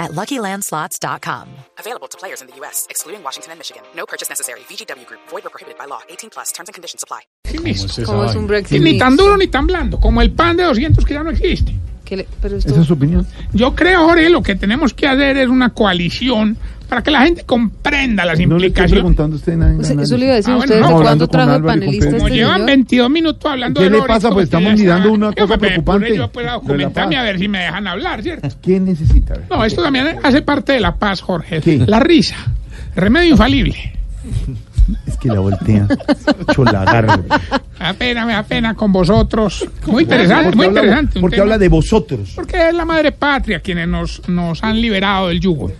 at LuckyLandSlots.com. Available to players in the U.S., excluding Washington and Michigan. No purchase necessary. VGW Group, void or prohibited by law. 18 plus terms and conditions apply. Como es un Brexit Y ni tan duro ni tan blando, como el pan de 200 que ya no existe. ¿Qué le- pero esto- Esa es su opinión. Yo creo, Jorge, lo que tenemos que hacer es una coalición para que la gente comprenda las No le estoy implicaciones. preguntando a usted nada. o sea, eso le iba a decir Ah, a bueno, usted no, cuándo trajo con panelista. Como este llevan señor? 22 minutos hablando ¿Qué de le Loris, pasa? Pues que estamos mirando una cosa pues, preocupante. Yo puedo documentarme a ver si me dejan hablar, ¿cierto? ¿Qué necesita? No, esto también hace parte de la paz, Jorge. ¿Qué? La risa. Remedio infalible. Es que la voltea. Cholagarro. Pena, me da pena con vosotros. Muy interesante, muy habla, interesante. porque tema. habla de vosotros. Porque es la madre patria quienes nos, nos han liberado del yugo.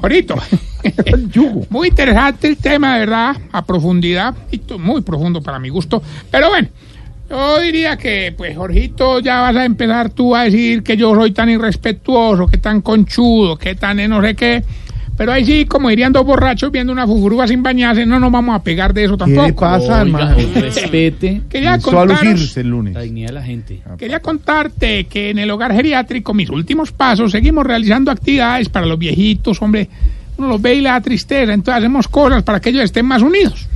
Ahorita. Muy interesante el tema, de verdad, a profundidad, muy profundo para mi gusto. Pero bueno, yo diría que, pues, Jorgito, ya vas a empezar tú a decir que yo soy tan irrespetuoso, que tan conchudo, que tan no sé qué. Pero ahí sí, como dirían dos borrachos viendo una fufurúa sin bañarse, no nos vamos a pegar de eso ¿Qué tampoco. le pasa, hermano? respete Quería contaros, el lunes. la dignidad de la gente. quería contarte que en el hogar geriátrico, mis últimos pasos, seguimos realizando actividades para los viejitos, hombre. Uno los ve y le da tristeza, entonces hacemos cosas para que ellos estén más unidos.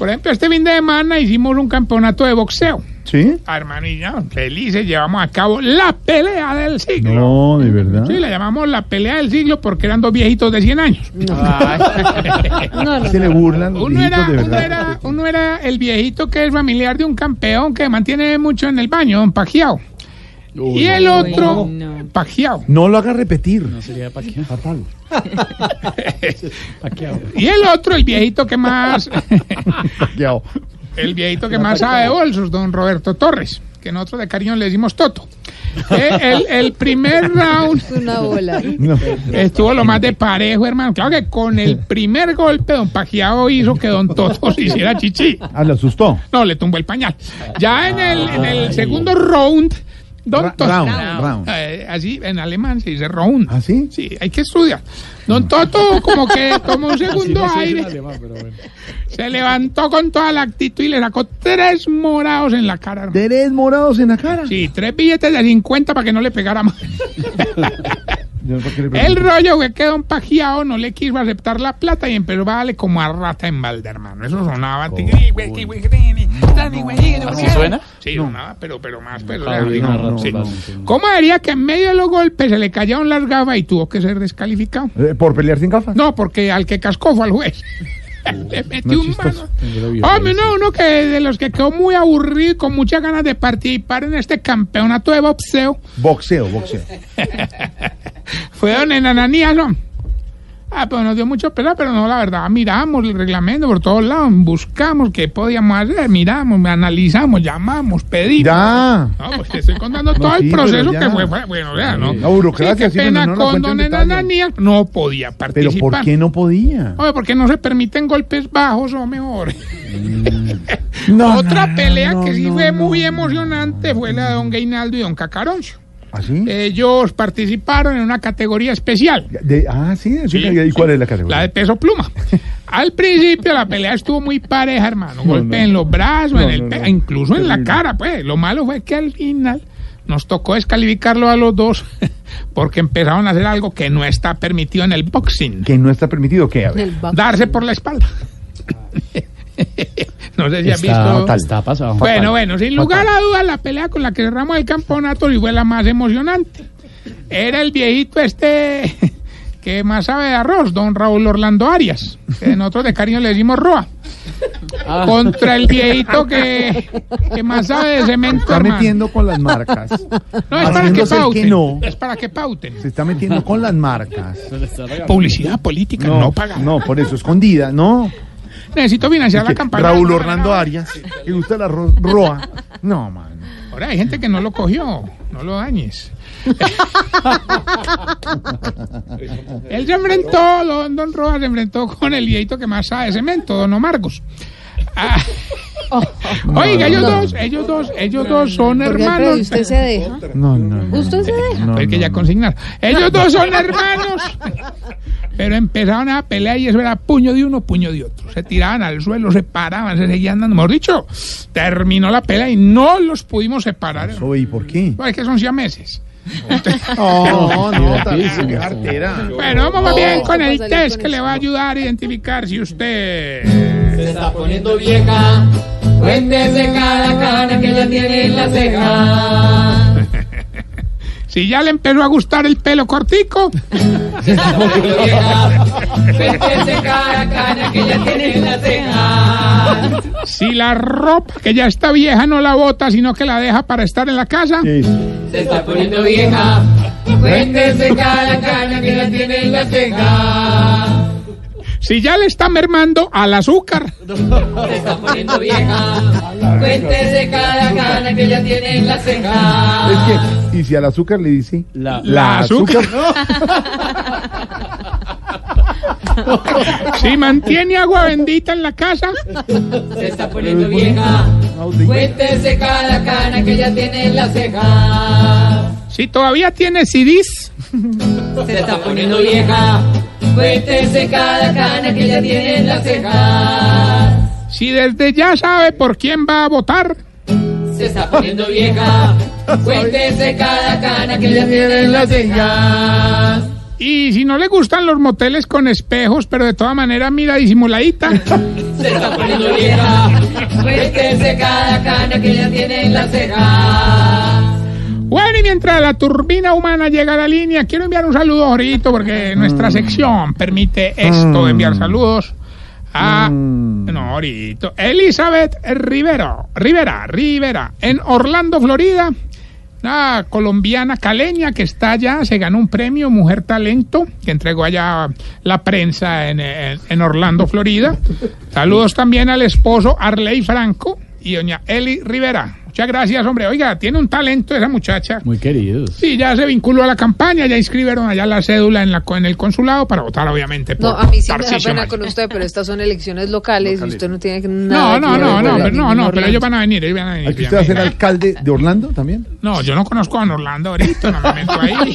Por ejemplo, este fin de semana hicimos un campeonato de boxeo. ¿Sí? Ah, hermanilla, felices, llevamos a cabo la pelea del siglo. No, de verdad. Sí, la llamamos la pelea del siglo porque eran dos viejitos de 100 años. No, no, Se le burlan los Uno era, de uno, era, uno era el viejito que es familiar de un campeón que mantiene mucho en el baño, don Y el otro, no. No lo haga repetir. No sería paqueado. Fatal. paqueado. Y el otro, el viejito que más, Paqueado. el viejito que más sabe de bolsos, don Roberto Torres, que nosotros de cariño le decimos Toto. Eh, el, el primer round Es una bola. No. estuvo lo más de parejo, hermano. Claro que con el primer golpe, don Pajiao hizo que don Toto se hiciera chichi. Ah, le asustó. No, le tumbó el pañal. Ya en el, en el segundo round, don Ra- Toto. round, round. Eh, así en alemán se dice round. ¿Ah, sí? Sí, hay que estudiar. Don Toto como que tomó un segundo aire, se levantó con toda la actitud y le sacó tres morados en la cara. hermano. Tres morados en la cara. Sí, tres billetes de 50 para que no le pegara más. Yo, ¿por qué le El rollo que quedó un pajeado, no le quiso aceptar la plata y empezó a darle como a rata en balde, hermano. Eso sonaba. Oh. ¿Así suena? Sí, sonaba, pero, pero más. Pero, no, no, no, sí. no. ¿Cómo diría que en medio de los golpes se le cayeron las gafas y tuvo que ser descalificado? Eh, ¿Por pelear sin gafas? No, porque al que cascó fue al juez. le no metió es un chistoso. mano. Hombre, no, uno que de los que quedó muy aburrido y con muchas ganas de participar en este campeonato de boxeo Boxeo, boxeo. fue don Enananías, ¿no? Ah, pues nos dio mucho pena, pero no, la verdad, miramos el reglamento por todos lados, buscamos qué podíamos hacer, miramos, analizamos, llamamos, pedimos. Ya. No, pues te estoy contando todo sí, el pero proceso ya. que fue, fue- bueno, sea, ¿no? La burocracia, Sí, qué pero pena no con don. Enananías, no podía ¿Pero participar. por qué no podía? Oye, porque no se permiten golpes bajos o mejor. No, Otra pelea que sí fue muy emocionante fue la de don Gainaldo y don Cacaroncio. ¿Así? Ellos participaron en una categoría especial. De- ah, sí, sí, Sí, ¿y cuál sí. es la categoría? La de peso pluma. Al principio la pelea estuvo muy pareja, hermano. Golpe no. en los brazos, No, en el no, pe- no. incluso en la cara, pues. Lo malo fue que al final nos tocó descalificarlo a los dos porque empezaron a hacer algo que no está permitido en el boxing. Que no está permitido, ¿qué? A ver. Darse por la espalda. no sé si has Está, visto. está pasado. Bueno, bueno, sin lugar a dudas, la pelea con la que cerramos el campeonato sí fue la más emocionante. Era el viejito este que más sabe de arroz, don Raúl Orlando Arias, que nosotros de cariño le decimos Roa, Ah, contra el viejito que, que más sabe de cemento, Está hermano. metiendo con las marcas. No, es para que pauten. que no. Es para que pauten. Se está metiendo con las marcas. Publicidad política no, paga. no, por eso, escondida, no. Necesito financiar la campaña. Raúl Orlando Arias, que gusta la ro- roa. No, man. Ahora hay gente que no lo cogió, no lo dañes. Él se enfrentó, don, don Roa se enfrentó con el viejito que más sabe de cemento, don Omargos. Ah. Oiga, ellos dos, ellos dos, ellos dos son Porque, hermanos. ¿y usted se deja? No, no. no. ¿Usted se deja? No, Hay que no, ya no. consignar. Ellos dos son hermanos. Pero empezaron a pelear y eso era puño de uno, puño de otro. Se tiraban al suelo, se paraban, se seguían dando. Mejor dicho, terminó la pelea y no los pudimos separar. Eso, ¿Y por qué? No, es que son siameses. No, no, Divertísimo. qué artera. Bueno, vamos más bien No, con el ¿cómo salir test con que le va a ayudar a identificar si usted... Se está poniendo vieja. Cuéntese cada cana que ella tiene en la ceja. Si ya le empezó a gustar el pelo cortico, Se está poniendo vieja. Cuéntese cada cana que ella tiene en la ceja. si la ropa que ya está vieja no la bota, sino que la deja para estar en la casa, Sí. Se está poniendo vieja. Cuéntese cada cana que ella tiene en la ceja. Si ya le está mermando al azúcar, Se está poniendo vieja. Cuéntese cada cana que ella tiene en la ceja. Es que, y si al azúcar le dice La, La azúcar. si mantiene agua bendita en la casa, Se está poniendo vieja. Cuéntese cada cana que ella tiene en la ceja. si todavía tiene CDs, Se está poniendo vieja. Cuéntese cada cana que ella tiene en la ceja. si desde ya sabe por quién va a votar, Se está poniendo vieja. Cuéntese cada cana que ella tiene en la ceja. y si no le gustan los moteles con espejos, pero de todas maneras mira disimuladita, Se está poniendo vieja. Cuéntese cada cana que ella tiene en la ceja. Bueno, y mientras la turbina humana llega a la línea, quiero enviar un saludo ahorita porque nuestra sección permite esto, enviar saludos a... No, ahorita. Elizabeth Rivero, Rivera, Rivera, en Orlando, Florida. Una colombiana caleña que está allá, se ganó un premio Mujer Talento, que entregó allá la prensa en, en- en Orlando, Florida. Saludos también al esposo Arley Franco y doña Eli Rivera. Muchas gracias, hombre. Oiga, tiene un talento esa muchacha. Muy queridos. Sí, ya se vinculó a la campaña, ya inscribieron allá la cédula en, la, co- en el consulado para votar, obviamente. No, a mí sí me da pena con usted, pero estas son elecciones locales y usted no tiene No, nada no, que no, ver no, con pero, no, no, pero Orlando. ellos van a venir, ellos van a venir. ¿Aquí ellos usted va a ser alcalde de Orlando también? No, yo no conozco a Orlando ahorita, no me meto ahí.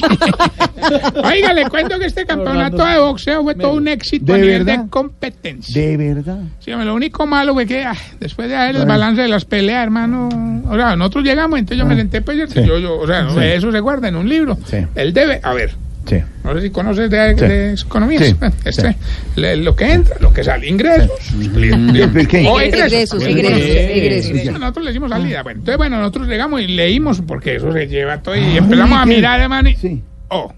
Oiga, le cuento que este campeonato de boxeo fue todo un éxito a ¿De nivel verdad? de competencia. De verdad. Sí, hombre, lo único malo fue que ah, después de ver el balance de las peleas, hermano, o sea, nosotros llegamos, entonces yo me senté, pues, Ah. Sí. yo, yo, o sea, no, Sí. eso se guarda en un libro. Sí. Él debe, a ver, Sí. no sé si conoces de, Sí. de economía, Sí. este, Sí. le- lo que entra, lo que sale, ingresos, ingresos. egresos. Sí, Nosotros le decimos salida. Bueno, entonces, bueno, nosotros llegamos y leímos, porque eso se lleva todo, y empezamos a mirar, hermano, y, Sí. oh,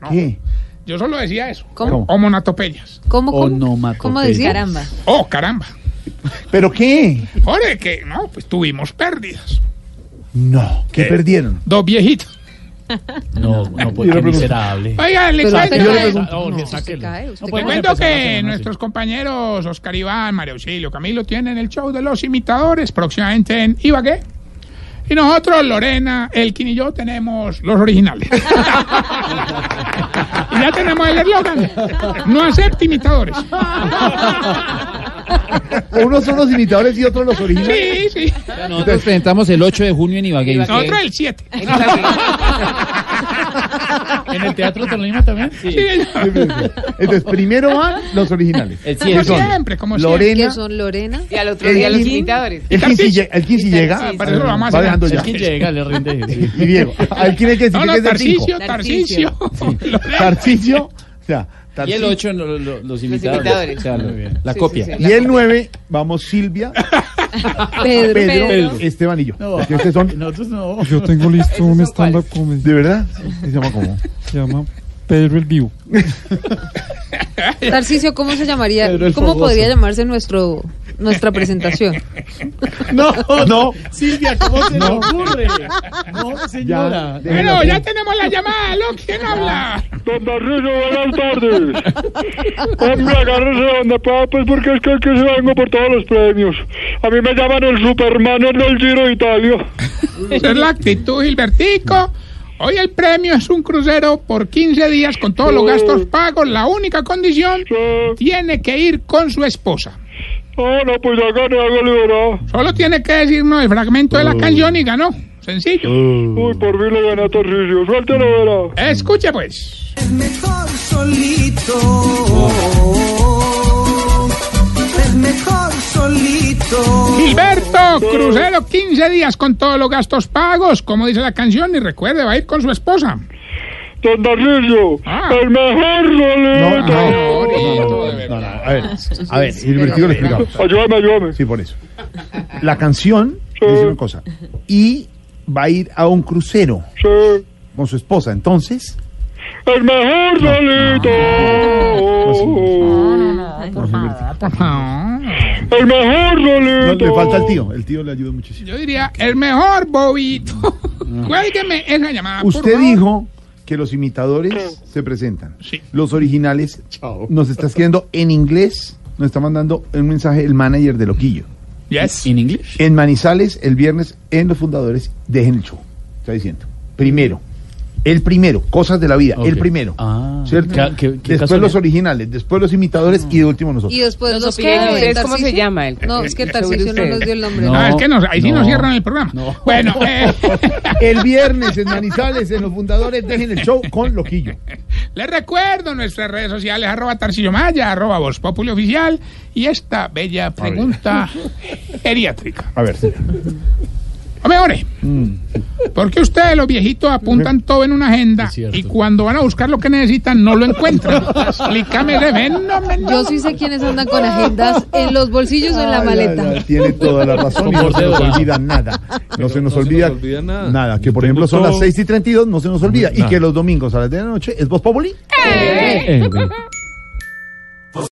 no, ¿Qué? yo solo decía eso. ¿Cómo? Homonatopeyas. ¿Cómo, cómo? ¿Cómo decía? Caramba. Oh, caramba. ¿Pero qué? Joder, que no, pues tuvimos pérdidas. No. ¿Qué ¿Qué? perdieron? Dos viejitos. No, no, porque pregunto. miserable. Oiga, le cuento, le Jorge, cuento que nuestros compañeros Oscar Iván, María Auxilio, Camilo tienen el show de los imitadores próximamente en Ibagué. Y nosotros, Lorena, Elkin y yo, tenemos los originales. y ya tenemos el eslogan. No acepte imitadores. Unos son los imitadores y otros los originales. Sí, sí. Nosotros presentamos el 8 de junio en Ibagué. Nosotros el 7. ¿En el Teatro Tolima también? Sí. Entonces, primero van los originales. El Como siempre, como siempre. Lorena. ¿Qué son Lorena? Y al otro día los imitadores. El 15 llega. El 15 llega. Para eso lo vamos a hacer ya. ¿Quién llega? Le rinde. sí. Y Diego. ¿Al quién hay que decir No, que no, es del 5? Tarcisio, Tarcisio. Lorena. Tarcisio. O sea, Y el 8 lo- lo- los imitadores. imitadores. O sea, lo- Muy bien. la Sí, copia. sí, sí. Y el 9, vamos Silvia, Pedro. Pedro, Pedro. Esteban y yo. No, Porque ustedes son. nosotros no. Yo tengo listo un stand-up comedy. ¿De verdad? ¿Qué se llama cómo? Se llama Pedro el Vivo. Tarcisio, ¿cómo se llamaría? ¿Cómo podría llamarse nuestro nuestra presentación? No, no. Silvia, ¿cómo se le ocurre? No, señora. Ya, Bueno, ya tenemos la llamada. ¿Aló? ¿Quién habla? Don Tarcisio, buenas tardes. Hombre, agárrese donde pueda, pues, porque es que aquí se vengo por todos los premios. A mí me llaman el Superman del Giro de Italia. Esa es la actitud, Gilbertico. Hoy el premio es un crucero por 15 días con todos los gastos pagos. La única condición, Sí. tiene que ir con su esposa. Ah, no, pues ya gané, hágale, ¿verdad? Solo tiene que decirnos el fragmento de la canción y ganó. Sencillo. Uy, por fin le gané a Tarcisio. Suéltelo, verá. Escuche pues. mejor solito. Es mejor solito. Gilberto, crucero 15 días con todos los gastos pagos, como dice la canción, y recuerde, va a ir con su esposa. Don Tarcisio, Ah. el mejor No, solito. no, no, no, A ver, a ver, Gilbertico lo explicamos. Ayúdame, ayúdame. Sí, por eso. La canción dice una cosa. Y va a ir a un crucero Sí. con su esposa. Entonces, El mejor solito. Por favor. El mejor no, solito. le falta el tío. El tío le ayuda muchísimo. Yo diría, el mejor bobito. Cuélgueme esa llamada. por Usted favor. dijo que los imitadores se presentan. Sí. Los originales nos está escribiendo en inglés. Nos está mandando un mensaje el manager de Loquillo. Yes. ¿En inglés? En Manizales, el viernes, en los fundadores, dejen el show. Está diciendo. Primero. El primero, cosas de la vida, el primero. Ah, ¿Cierto? ¿qué- qué- qué después casualidad? los originales, después los imitadores y de último nosotros. Y después Los los que ¿Ustedes cómo se llama? El- No, es que Tarcisio no nos dio el nombre. No. Ah, es que nos, ahí sí nos no. cierran el programa. No. Bueno, eh, El viernes en Manizales, en los fundadores, dejen el show con Loquillo. les recuerdo nuestras redes sociales, arroba Tarcillo Maya, arroba Voz Populi Oficial, y esta bella pregunta geriátrica. A ver, señor. Hombre, hombre, ¿por qué ustedes los viejitos apuntan todo en una agenda y cuando van a buscar lo que necesitan no lo encuentran? Explícame ese fenómeno. Yo sí sé quiénes andan con agendas en los bolsillos o en la maleta. ay, ay, tiene toda la razón y no se nos olvida nada. No se nos no se olvida, nos olvida nada. nada. Que por ejemplo son las 6 y 32, no se nos olvida. Y que los domingos a las 10 de la noche es Voz Populi. Eh, güey.